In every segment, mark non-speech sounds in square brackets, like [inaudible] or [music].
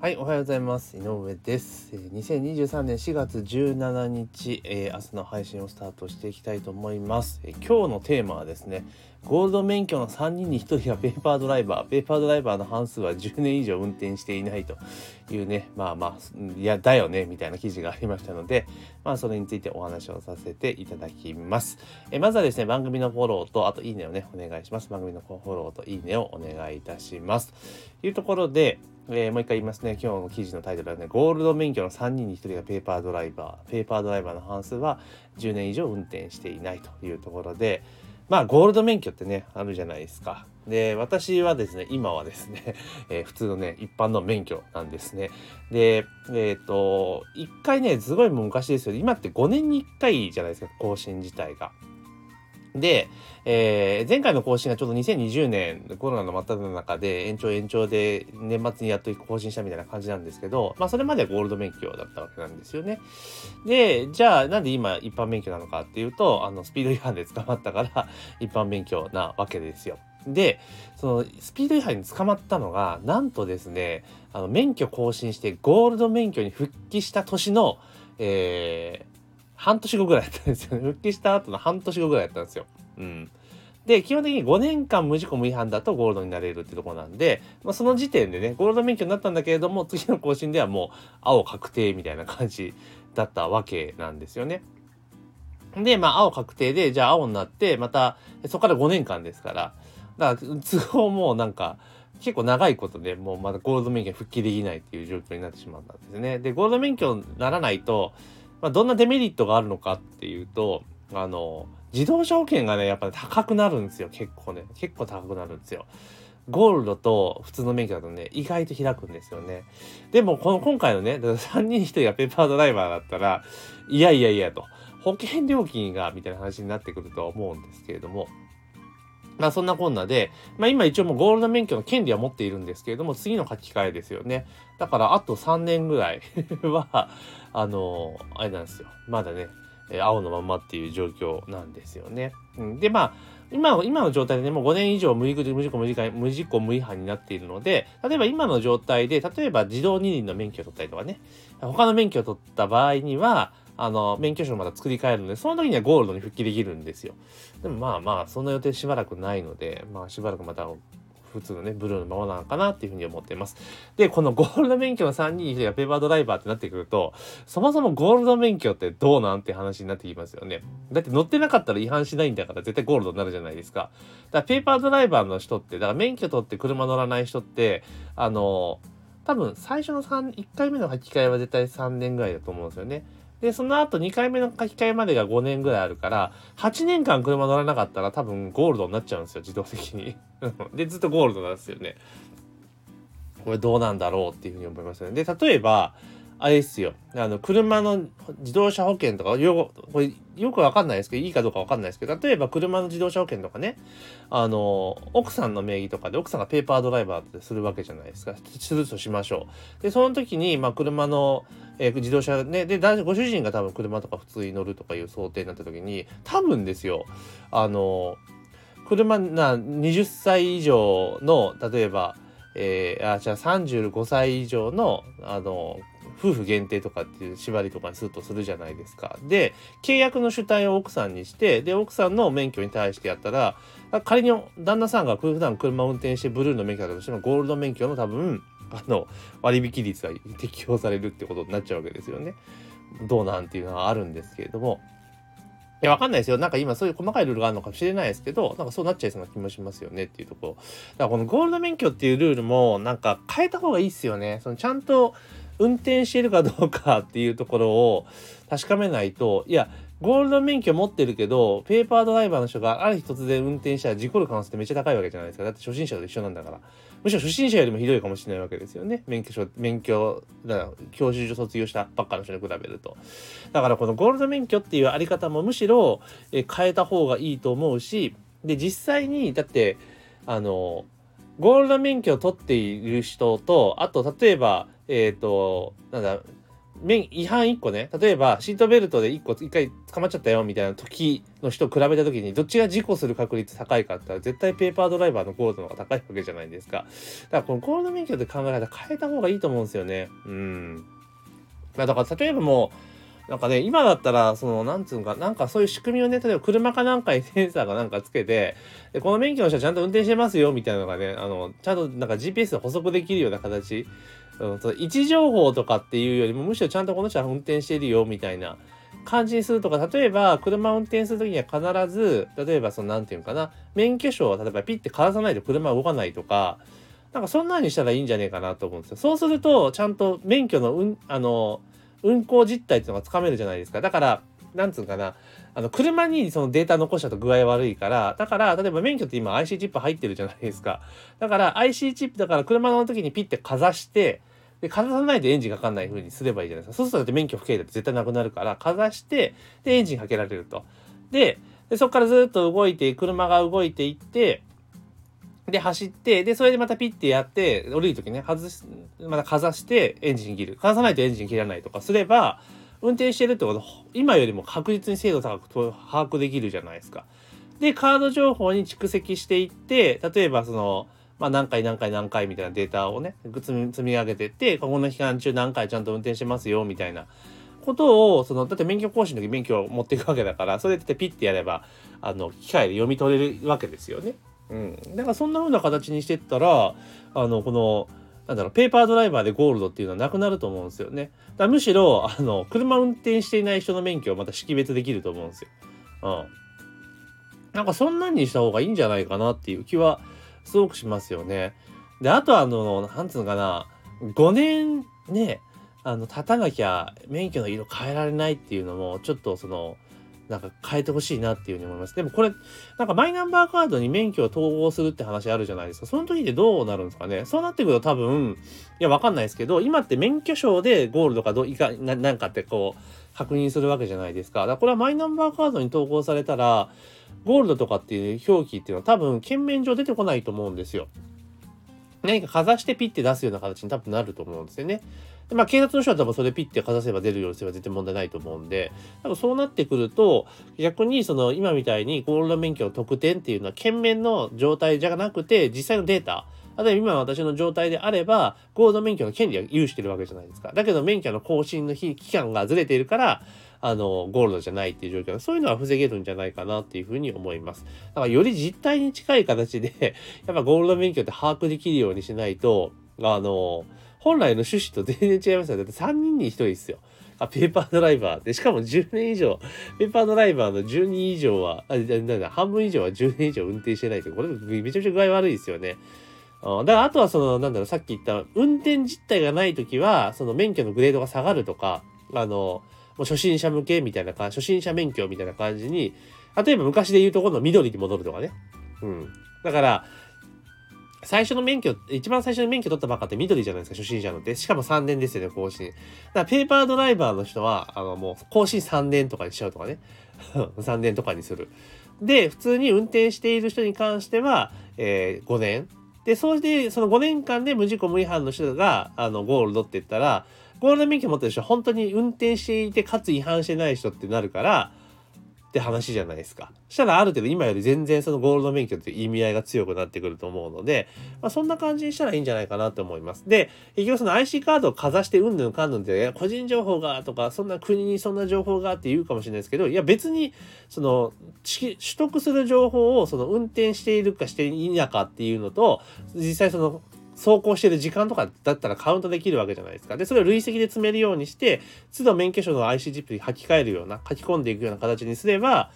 はい、おはようございます。井上です。2023年4月17日、えー明日の配信をスタートしていきたいと思います。えー今日のテーマはですね、ゴールド免許の3人に1人がペーパードライバー、ペーパードライバーの半数は10年以上運転していないというね、まあまあ、いや、だよね、みたいな記事がありましたので、まあそれについてお話をさせていただきます。えまずはですね、番組のフォローと、あといいねをね、お願いします。番組のフォローといいねをお願いいたします。というところで、えーもう一回言いますね。今日の記事のタイトルはね、ゴールド免許の3人に1人がペーパードライバー。ペーパードライバーの半数は10年以上運転していないというところで、まあ、ゴールド免許ってね、あるじゃないですか。で、私はですね、今はですね、[laughs] えー普通のね、一般の免許なんですね。で、えっ、と、一回ね、すごいもう昔ですよ。今って5年に1回じゃないですか、更新自体が。で、えー前回の更新がちょうど2020年コロナの真っ只中で延長延長で年末にやっと更新したみたいな感じなんですけど、まあそれまではゴールド免許だったわけなんですよね。で、じゃあなんで今一般免許なのかっていうと、あのスピード違反で捕まったから [laughs] 一般免許なわけですよ。で、そのスピード違反に捕まったのが、なんとですね、あの免許更新してゴールド免許に復帰した年の、えー半年後ぐらいだったんですよね。[laughs] 復帰した後の半年後ぐらいだったんですよ。うん。で、基本的に5年間無事故無違反だとゴールドになれるってとこなんで、まあ、その時点でね、ゴールド免許になったんだけれども、次の更新ではもう青確定みたいな感じだったわけなんですよね。で、まあ、青確定で、じゃあ青になって、また、そこから5年間ですから、だから、都合もうなんか、結構長いことでもうまだゴールド免許復帰できないっていう状況になってしまったんですね。で、ゴールド免許にならないと、まあ、どんなデメリットがあるのかっていうと、あの、自動車保険がね、やっぱ高くなるんですよ。結構ね。結構高くなるんですよ。ゴールドと普通の免許だとね、意外と開くんですよね。でも、この今回のね、3人1人がペーパードライバーだったら、いやいやいやと、保険料金が、みたいな話になってくるとは思うんですけれども、まあそんなこんなで、まあ今一応もうゴールド免許の権利は持っているんですけれども、次の書き換えですよね。だからあと3年ぐらい [laughs] は、あの、あれなんですよ。まだね、え青のままっていう状況なんですよね。うん、で、まあ、今、今の状態でね、もう5年以上無事故無事故無事故無事故無違反になっているので、例えば今の状態で、例えば自動二輪の免許を取ったりとかね、他の免許を取った場合には、あの、免許証また作り変えるので、その時にはゴールドに復帰できるんですよ。でもまあまあ、そんな予定しばらくないので、まあしばらくまた普通のね、ブルーのままなのかなっていうふうに思っています。で、このゴールド免許の3人に1人がペーパードライバーってなってくると、そもそもゴールド免許ってどうなんて話になってきますよね。だって乗ってなかったら違反しないんだから絶対ゴールドになるじゃないですか。だからペーパードライバーの人って、だから免許取って車乗らない人って、あの、多分最初の3、1回目の書き換えは絶対3年ぐらいだと思うんですよね。で、その後2回目の書き換えまでが5年ぐらいあるから、8年間車乗らなかったら多分ゴールドになっちゃうんですよ、自動的に。[laughs] で、ずっとゴールドなんですよね。これどうなんだろうっていうふうに思いますよね。で、例えば、あれですよ。あの、車の自動車保険とか、よく、これ、よくわかんないですけど、いいかどうかわかんないですけど、例えば車の自動車保険とかね、あの、奥さんの名義とかで、奥さんがペーパードライバーってするわけじゃないですか。するとしましょう。で、その時に、まあ、車の、えー自動車ね、で、ご主人が多分車とか普通に乗るとかいう想定になった時に、多分ですよ、あの、車な、20歳以上の、例えば、えーあ、じゃあ35歳以上の、あの、夫婦限定とかっていう縛りとかにするとするじゃないですか。で、契約の主体を奥さんにして、で、奥さんの免許に対してやったら、仮に旦那さんが普段車を運転してブルーの免許だとしても、ゴールド免許の多分、あの、割引率が適用されるってことになっちゃうわけですよね。どうなんていうのはあるんですけれども。いや、わかんないですよ。なんか今そういう細かいルールがあるのかもしれないですけど、なんかそうなっちゃいそうな気もしますよねっていうところ。だからこのゴールド免許っていうルールもなんか変えた方がいいっすよね。そのちゃんと運転しているかどうかっていうところを確かめないと、いや、ゴールド免許持ってるけど、ペーパードライバーの人がある日突然運転したら事故る可能性ってめっちゃ高いわけじゃないですか。だって初心者と一緒なんだから。むしろ初心者よりもひどいかもしれないわけですよね。免許証、免許、だ教習所卒業したばっかの人に比べると。だからこのゴールド免許っていうあり方もむしろえ変えた方がいいと思うし、で、実際に、だって、あの、ゴールド免許を取っている人と、あと、例えば、えっ、と、なんだ、面違反1個ね。例えばシートベルトで1個1回捕まっちゃったよみたいな時の人と比べた時にどっちが事故する確率高いかって言ったら絶対ペーパードライバーのゴールドの方が高いわけじゃないですか。だからこのゴールド免許で考え方変えた方がいいと思うんですよね。うん。だから例えばもうなんかね、今だったら、その、なんつうのか、なんかそういう仕組みをね、例えば車かなんかにセンサーがなんかつけて、でこの免許の人はちゃんと運転してますよ、みたいなのがね、あの、ちゃんとなんか GPS で補足できるような形うん、その位置情報とかっていうよりもむしろちゃんとこの人は運転してるよみたいな感じにするとか例えば車を運転する時には必ず例えばその何て言うのかな免許証を例えばピッてかざさないと車は動かないとかなんかそんなにしたらいいんじゃねえかなと思うんですよ。そうするとちゃんと免許の運あの運行実態っていうのがつかめるじゃないですか。だからなんつうかな、あの、車にそのデータ残しちゃうと具合悪いから、だから、例えば免許って今 IC チップ入ってるじゃないですか。だから IC チップだから車の時にピッてかざして、で、かざさないとエンジンかかんない風にすればいいじゃないですか。そうするとだって免許不携帯って絶対なくなるから、かざして、で、エンジンかけられると。で、でそこからずっと動いて、車が動いていって、で、走って、で、それでまたピッてやって、降りるときね、外し、またかざして、エンジン切る。かざさないとエンジン切らないとかすれば、運転してるってこと今よりも確実に精度高く把握できるじゃないですか。で、カード情報に蓄積していって、例えばその、まあ、何回何回何回みたいなデータをね、積み積み上げてって、ここの期間中何回ちゃんと運転してますよ、みたいなことを、その、だって免許更新の時免許を持っていくわけだから、それでピッてやれば、あの、機械で読み取れるわけですよね。うん。だからそんな風な形にしてったら、あの、この、なんだろう、ペーパードライバーでゴールドっていうのはなくなると思うんですよね。だむしろ、あの、車運転していない人の免許をまた識別できると思うんですよ。うん。なんかそんなんにした方がいいんじゃないかなっていう気はすごくしますよね。で、あとあの、なんつうのかな、5年ね、あの、経たなきゃ免許の色変えられないっていうのも、ちょっとその、なんか変えてほしいなっていうふうに思います。でもこれ、なんかマイナンバーカードに免許を統合するって話あるじゃないですか。その時ってどうなるんですかね。そうなってくると多分、いや、わかんないですけど、今って免許証でゴールドかどういかな、なんかってこう、確認するわけじゃないですか。だからこれはマイナンバーカードに統合されたら、ゴールドとかっていう表記っていうのは多分、券面上出てこないと思うんですよ。何かかざしてピッて出すような形に多分なると思うんですよね。でまあ、警察の人は多分それピッてかざせば出るようにすれば絶対問題ないと思うんで、多分そうなってくると、逆にその今みたいにゴールド免許の特典っていうのは、券面の状態じゃなくて、実際のデータ、例えば今の私の状態であれば、ゴールド免許の権利は有してるわけじゃないですか。だけど免許の更新の日、期間がずれているから、あの、ゴールドじゃないっていう状況そういうのは防げるんじゃないかなっていうふうに思います。だからより実態に近い形でやっぱゴールド免許って把握できるようにしないと、あの、本来の趣旨と全然違いますよ。だって3人に1人ですよ。あ、ペーパードライバー。で、しかも10年以上、ペーパードライバーの10人以上は、あ、なんだ、半分以上は10年以上運転してないって、これめちゃめちゃ具合悪いですよね。だからあとはその、なんだろう、さっき言った運転実態がないときは、その免許のグレードが下がるとか、あの、もう初心者向けみたいな感じ、初心者免許みたいな感じに、例えば昔で言うとこの緑に戻るとかね。うん。だから、最初の免許、一番最初に免許取ったばっかって緑じゃないですか、初心者のって。しかも3年ですよね、更新。だからペーパードライバーの人は、あの、もう更新3年とかにしちゃうとかね。[laughs] 3年とかにする。で、普通に運転している人に関しては、えー、5年。で、そうして、その5年間で無事故無違反の人が、あの、ゴールドって言ったら、ゴールド免許持ってる人は本当に運転していてかつ違反してない人ってなるからって話じゃないですか。したらある程度今より全然そのゴールド免許って意味合いが強くなってくると思うので、まあ、そんな感じにしたらいいんじゃないかなと思います。で、結局その IC カードをかざしてうんぬんかんぬんで、個人情報がとか、そんな国にそんな情報がって言うかもしれないですけど、いや別にその取得する情報をその運転しているかしていないかっていうのと、実際その走行してる時間とかだったらカウントできるわけじゃないですか。で、それを累積で積めるようにして、都度免許証の IC チップに書き換えるような、書き込んでいくような形にすれば、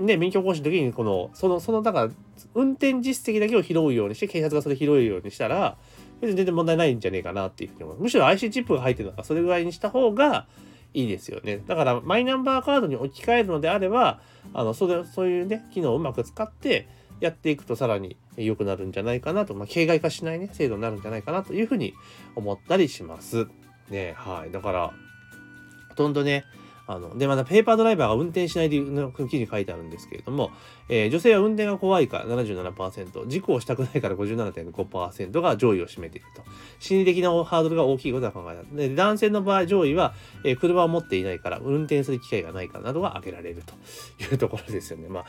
ね、免許更新の時にこの、その、その、だから、運転実績だけを拾うようにして、警察がそれ拾うようにしたら、別に全然問題ないんじゃねえかなっていうふうに思います。むしろ IC チップが入ってるのがそれぐらいにした方がいいですよね。だから、マイナンバーカードに置き換えるのであれば、あの、それ、そういうね、機能をうまく使って、やっていくとさらに良くなるんじゃないかなと、まあ、形骸化しないね、制度になるんじゃないかなというふうに思ったりします。ね、はい。だから、ほとんどね、あの、で、またペーパードライバーが運転しないという記事書いてあるんですけれども、えー、女性は運転が怖いから77%、事故をしたくないから57.5%が上位を占めていると。心理的なハードルが大きいことが考えられ。で、男性の場合上位は、えー、車を持っていないから、運転する機会がないからなどが挙げられるというところですよね。まあ、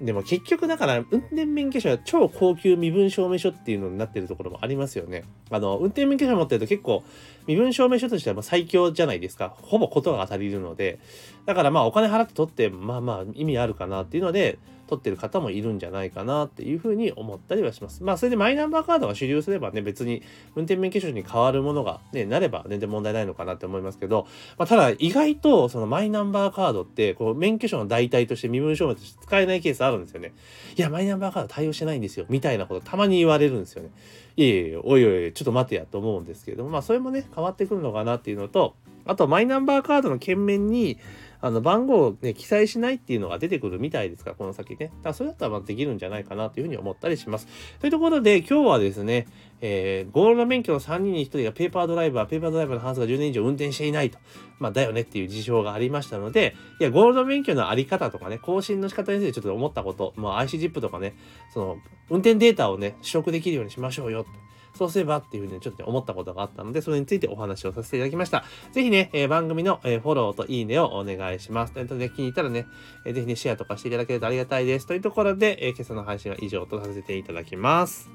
でも結局だから、運転免許証は超高級身分証明書っていうのになってるところもありますよね。あの、運転免許証持ってると結構、身分証明書としては最強じゃないですか。ほぼことが当たりるので。だからまあお金払って取って、まあまあ意味あるかなっていうので、取ってる方もいるんじゃないかなっていうふうに思ったりはします。まあそれでマイナンバーカードが主流すればね、別に運転免許証に変わるものがね、なれば全然問題ないのかなって思いますけど、まあただ意外とそのマイナンバーカードって、こう免許証の代替として身分証明として使えないケースあるんですよね。いや、マイナンバーカード対応してないんですよ。みたいなことたまに言われるんですよね。いえいえ、おいおい、ちょっと待てやと思うんですけれども、まあそれもね、変わってくるのかなっていうのと、あとマイナンバーカードの券面に、あの番号をね、記載しないっていうのが出てくるみたいですから、この先ね。だからそれだったらまできるんじゃないかなというふうに思ったりします。というところで、今日はですね、えー、ゴールド免許の3人に1人がペーパードライバー、ペーパードライバーの半数が10年以上運転していないと。まあ、だよねっていう事情がありましたので、いや、ゴールド免許のあり方とかね、更新の仕方についてちょっと思ったこと、まあ、IC プとかね、その、運転データをね、取得できるようにしましょうよ。そうすればっていうふうにちょっと思ったことがあったので、それについてお話をさせていただきました。ぜひね、えー、番組の、えー、フォローといいねをお願いします。ということで、気に入ったらね、えー、ぜひね、シェアとかしていただけるとありがたいです。というところで、えー、今朝の配信は以上とさせていただきます。